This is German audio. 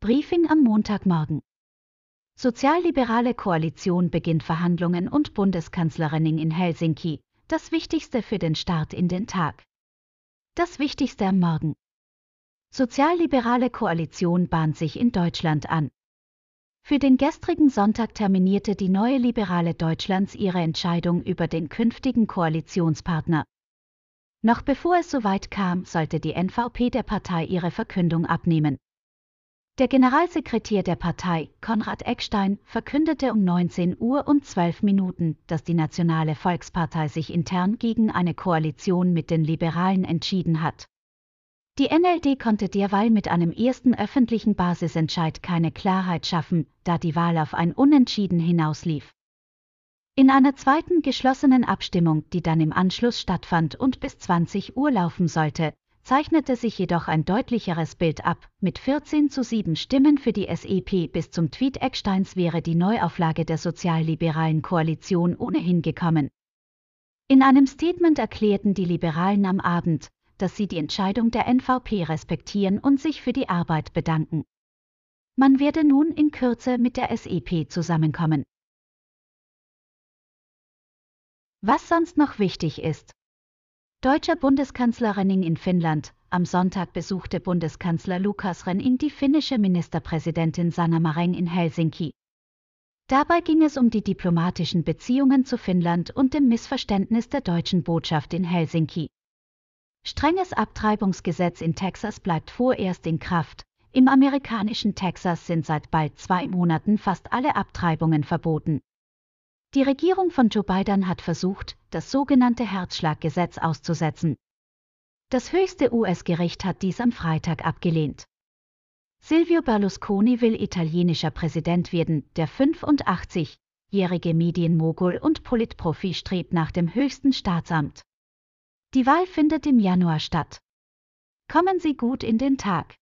Briefing am Montagmorgen. Sozialliberale Koalition beginnt Verhandlungen und Bundeskanzlerin in Helsinki, das Wichtigste für den Start in den Tag. Das Wichtigste am Morgen. Sozialliberale Koalition bahnt sich in Deutschland an. Für den gestrigen Sonntag terminierte die neue Liberale Deutschlands ihre Entscheidung über den künftigen Koalitionspartner. Noch bevor es soweit kam, sollte die NVP der Partei ihre Verkündung abnehmen. Der Generalsekretär der Partei, Konrad Eckstein, verkündete um 19 Uhr und 12 Minuten, dass die Nationale Volkspartei sich intern gegen eine Koalition mit den Liberalen entschieden hat. Die NLD konnte derweil mit einem ersten öffentlichen Basisentscheid keine Klarheit schaffen, da die Wahl auf ein Unentschieden hinauslief. In einer zweiten geschlossenen Abstimmung, die dann im Anschluss stattfand und bis 20 Uhr laufen sollte, zeichnete sich jedoch ein deutlicheres Bild ab. Mit 14 zu 7 Stimmen für die SEP bis zum Tweet Ecksteins wäre die Neuauflage der sozialliberalen Koalition ohnehin gekommen. In einem Statement erklärten die Liberalen am Abend, dass sie die Entscheidung der NVP respektieren und sich für die Arbeit bedanken. Man werde nun in Kürze mit der SEP zusammenkommen. Was sonst noch wichtig ist. Deutscher Bundeskanzlerin in Finnland. Am Sonntag besuchte Bundeskanzler Lukas Renning die finnische Ministerpräsidentin Sanna Marin in Helsinki. Dabei ging es um die diplomatischen Beziehungen zu Finnland und dem Missverständnis der deutschen Botschaft in Helsinki. Strenges Abtreibungsgesetz in Texas bleibt vorerst in Kraft. Im amerikanischen Texas sind seit bald zwei Monaten fast alle Abtreibungen verboten. Die Regierung von Joe Biden hat versucht, das sogenannte Herzschlaggesetz auszusetzen. Das höchste US-Gericht hat dies am Freitag abgelehnt. Silvio Berlusconi will italienischer Präsident werden, der 85-jährige Medienmogul und Politprofi strebt nach dem höchsten Staatsamt. Die Wahl findet im Januar statt. Kommen Sie gut in den Tag.